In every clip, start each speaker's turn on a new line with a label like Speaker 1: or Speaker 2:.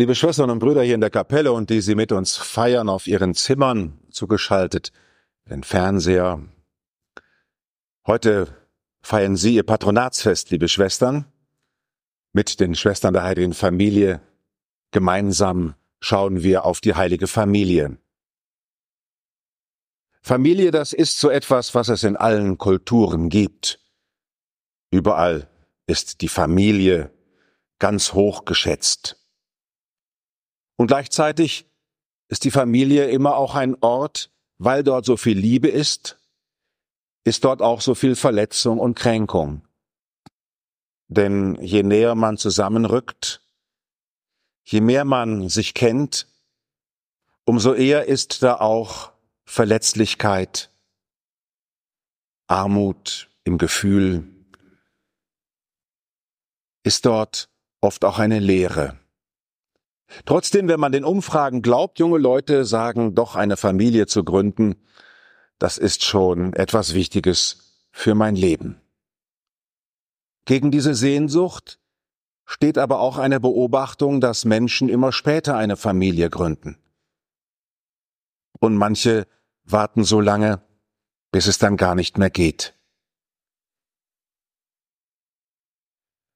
Speaker 1: Liebe Schwestern und Brüder hier in der Kapelle und die Sie mit uns feiern auf Ihren Zimmern zugeschaltet, den Fernseher. Heute feiern Sie Ihr Patronatsfest, liebe Schwestern, mit den Schwestern der Heiligen Familie. Gemeinsam schauen wir auf die heilige Familie. Familie, das ist so etwas, was es in allen Kulturen gibt. Überall ist die Familie ganz hoch geschätzt. Und gleichzeitig ist die Familie immer auch ein Ort, weil dort so viel Liebe ist, ist dort auch so viel Verletzung und Kränkung. Denn je näher man zusammenrückt, je mehr man sich kennt, umso eher ist da auch Verletzlichkeit, Armut im Gefühl, ist dort oft auch eine Leere. Trotzdem, wenn man den Umfragen glaubt, junge Leute sagen, doch eine Familie zu gründen, das ist schon etwas Wichtiges für mein Leben. Gegen diese Sehnsucht steht aber auch eine Beobachtung, dass Menschen immer später eine Familie gründen. Und manche warten so lange, bis es dann gar nicht mehr geht.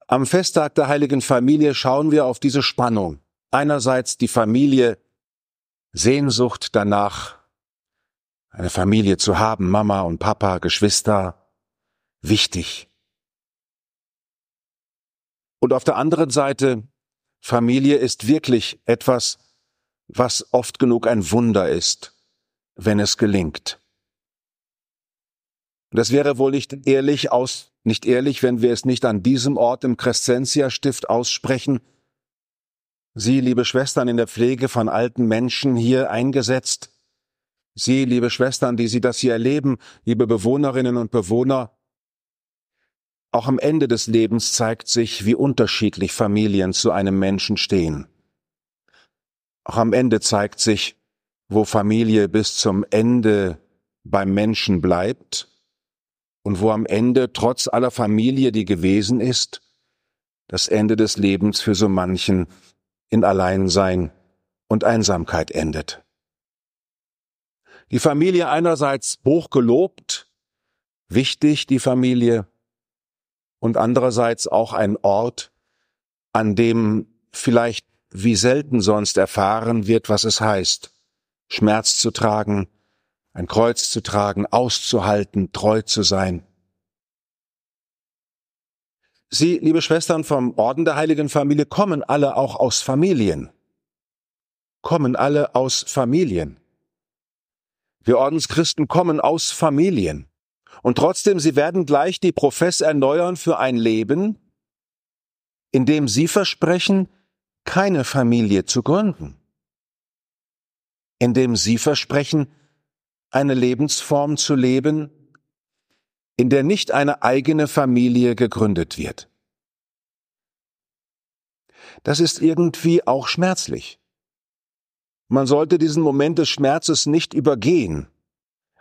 Speaker 1: Am Festtag der heiligen Familie schauen wir auf diese Spannung. Einerseits die Familie, Sehnsucht danach, eine Familie zu haben, Mama und Papa, Geschwister, wichtig. Und auf der anderen Seite, Familie ist wirklich etwas, was oft genug ein Wunder ist, wenn es gelingt. Das wäre wohl nicht ehrlich aus, nicht ehrlich, wenn wir es nicht an diesem Ort im Crescentia Stift aussprechen. Sie, liebe Schwestern in der Pflege von alten Menschen hier eingesetzt. Sie, liebe Schwestern, die Sie das hier erleben, liebe Bewohnerinnen und Bewohner. Auch am Ende des Lebens zeigt sich, wie unterschiedlich Familien zu einem Menschen stehen. Auch am Ende zeigt sich, wo Familie bis zum Ende beim Menschen bleibt und wo am Ende trotz aller Familie, die gewesen ist, das Ende des Lebens für so manchen in Alleinsein und Einsamkeit endet. Die Familie einerseits hochgelobt, wichtig die Familie, und andererseits auch ein Ort, an dem vielleicht wie selten sonst erfahren wird, was es heißt, Schmerz zu tragen, ein Kreuz zu tragen, auszuhalten, treu zu sein. Sie, liebe Schwestern vom Orden der Heiligen Familie, kommen alle auch aus Familien. Kommen alle aus Familien. Wir Ordenschristen kommen aus Familien. Und trotzdem, sie werden gleich die Profess erneuern für ein Leben, in dem sie versprechen, keine Familie zu gründen. In dem sie versprechen, eine Lebensform zu leben, in der nicht eine eigene Familie gegründet wird. Das ist irgendwie auch schmerzlich. Man sollte diesen Moment des Schmerzes nicht übergehen,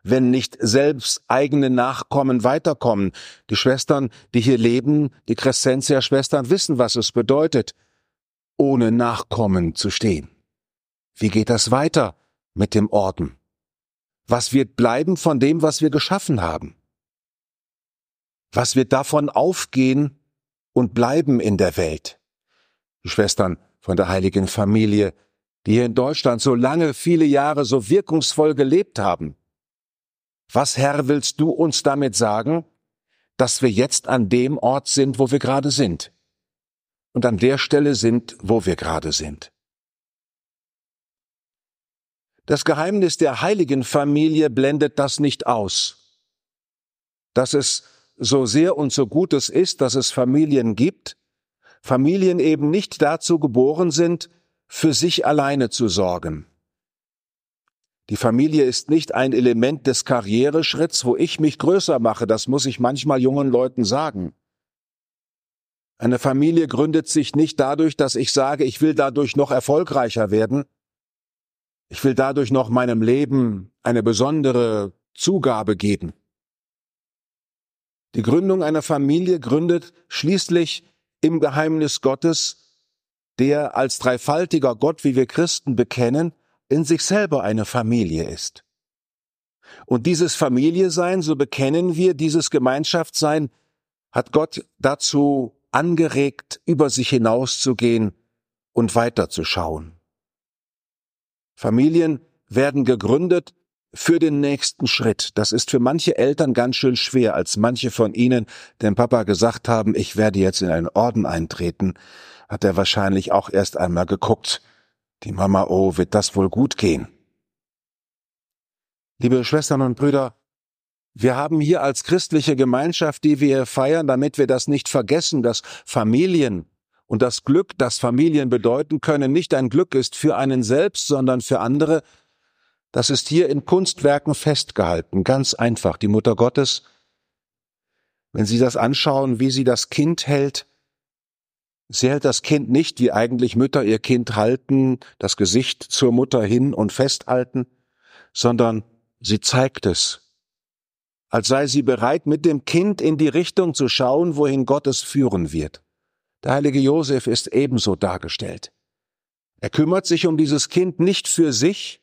Speaker 1: wenn nicht selbst eigene Nachkommen weiterkommen. Die Schwestern, die hier leben, die Crescentia-Schwestern wissen, was es bedeutet, ohne Nachkommen zu stehen. Wie geht das weiter mit dem Orden? Was wird bleiben von dem, was wir geschaffen haben? Was wird davon aufgehen und bleiben in der Welt? Die Schwestern von der heiligen Familie, die hier in Deutschland so lange, viele Jahre so wirkungsvoll gelebt haben. Was, Herr, willst du uns damit sagen, dass wir jetzt an dem Ort sind, wo wir gerade sind? Und an der Stelle sind, wo wir gerade sind. Das Geheimnis der heiligen Familie blendet das nicht aus. Dass es so sehr und so gut es ist, dass es Familien gibt, Familien eben nicht dazu geboren sind, für sich alleine zu sorgen. Die Familie ist nicht ein Element des Karriereschritts, wo ich mich größer mache, das muss ich manchmal jungen Leuten sagen. Eine Familie gründet sich nicht dadurch, dass ich sage, ich will dadurch noch erfolgreicher werden, ich will dadurch noch meinem Leben eine besondere Zugabe geben. Die Gründung einer Familie gründet schließlich im Geheimnis Gottes der als dreifaltiger Gott, wie wir Christen bekennen, in sich selber eine Familie ist. Und dieses Familiesein, so bekennen wir, dieses Gemeinschaftssein, hat Gott dazu angeregt, über sich hinauszugehen und weiterzuschauen. Familien werden gegründet für den nächsten Schritt. Das ist für manche Eltern ganz schön schwer, als manche von ihnen dem Papa gesagt haben, ich werde jetzt in einen Orden eintreten, hat er wahrscheinlich auch erst einmal geguckt. Die Mama, oh, wird das wohl gut gehen? Liebe Schwestern und Brüder, wir haben hier als christliche Gemeinschaft, die wir feiern, damit wir das nicht vergessen, dass Familien und das Glück, das Familien bedeuten können, nicht ein Glück ist für einen selbst, sondern für andere, das ist hier in Kunstwerken festgehalten, ganz einfach. Die Mutter Gottes, wenn Sie das anschauen, wie sie das Kind hält, sie hält das Kind nicht, wie eigentlich Mütter ihr Kind halten, das Gesicht zur Mutter hin und festhalten, sondern sie zeigt es, als sei sie bereit, mit dem Kind in die Richtung zu schauen, wohin Gott es führen wird. Der heilige Josef ist ebenso dargestellt. Er kümmert sich um dieses Kind nicht für sich,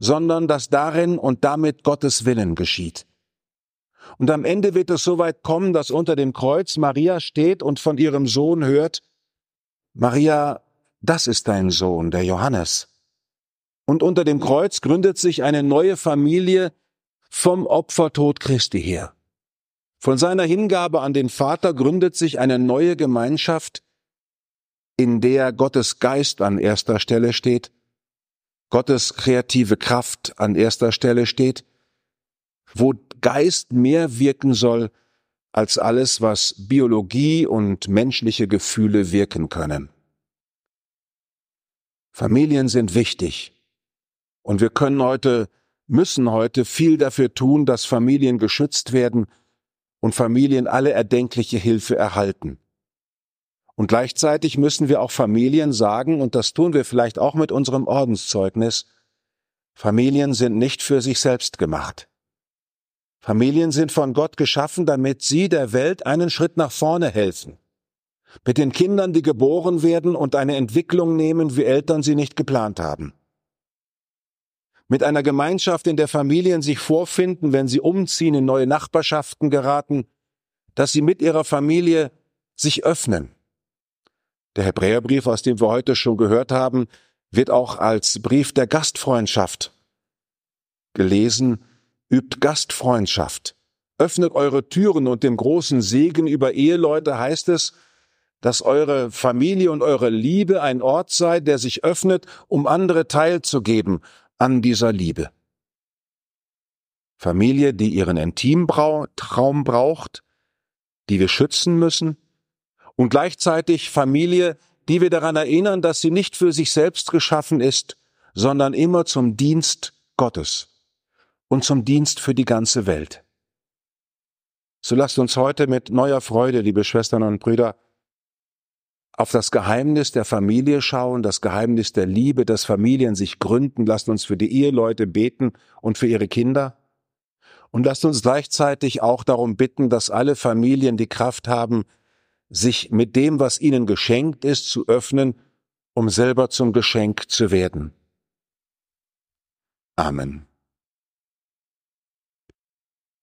Speaker 1: sondern dass darin und damit Gottes Willen geschieht. Und am Ende wird es so weit kommen, dass unter dem Kreuz Maria steht und von ihrem Sohn hört, Maria, das ist dein Sohn, der Johannes. Und unter dem Kreuz gründet sich eine neue Familie vom Opfertod Christi her. Von seiner Hingabe an den Vater gründet sich eine neue Gemeinschaft, in der Gottes Geist an erster Stelle steht Gottes kreative Kraft an erster Stelle steht, wo Geist mehr wirken soll als alles, was Biologie und menschliche Gefühle wirken können. Familien sind wichtig und wir können heute, müssen heute viel dafür tun, dass Familien geschützt werden und Familien alle erdenkliche Hilfe erhalten. Und gleichzeitig müssen wir auch Familien sagen, und das tun wir vielleicht auch mit unserem Ordenszeugnis, Familien sind nicht für sich selbst gemacht. Familien sind von Gott geschaffen, damit sie der Welt einen Schritt nach vorne helfen. Mit den Kindern, die geboren werden und eine Entwicklung nehmen, wie Eltern sie nicht geplant haben. Mit einer Gemeinschaft, in der Familien sich vorfinden, wenn sie umziehen, in neue Nachbarschaften geraten, dass sie mit ihrer Familie sich öffnen, der Hebräerbrief, aus dem wir heute schon gehört haben, wird auch als Brief der Gastfreundschaft gelesen. Übt Gastfreundschaft. Öffnet eure Türen und dem großen Segen über Eheleute heißt es, dass eure Familie und eure Liebe ein Ort sei, der sich öffnet, um andere teilzugeben an dieser Liebe. Familie, die ihren Intimtraum braucht, die wir schützen müssen, und gleichzeitig Familie, die wir daran erinnern, dass sie nicht für sich selbst geschaffen ist, sondern immer zum Dienst Gottes und zum Dienst für die ganze Welt. So lasst uns heute mit neuer Freude, liebe Schwestern und Brüder, auf das Geheimnis der Familie schauen, das Geheimnis der Liebe, dass Familien sich gründen. Lasst uns für die Eheleute beten und für ihre Kinder. Und lasst uns gleichzeitig auch darum bitten, dass alle Familien die Kraft haben, sich mit dem, was ihnen geschenkt ist, zu öffnen, um selber zum Geschenk zu werden. Amen.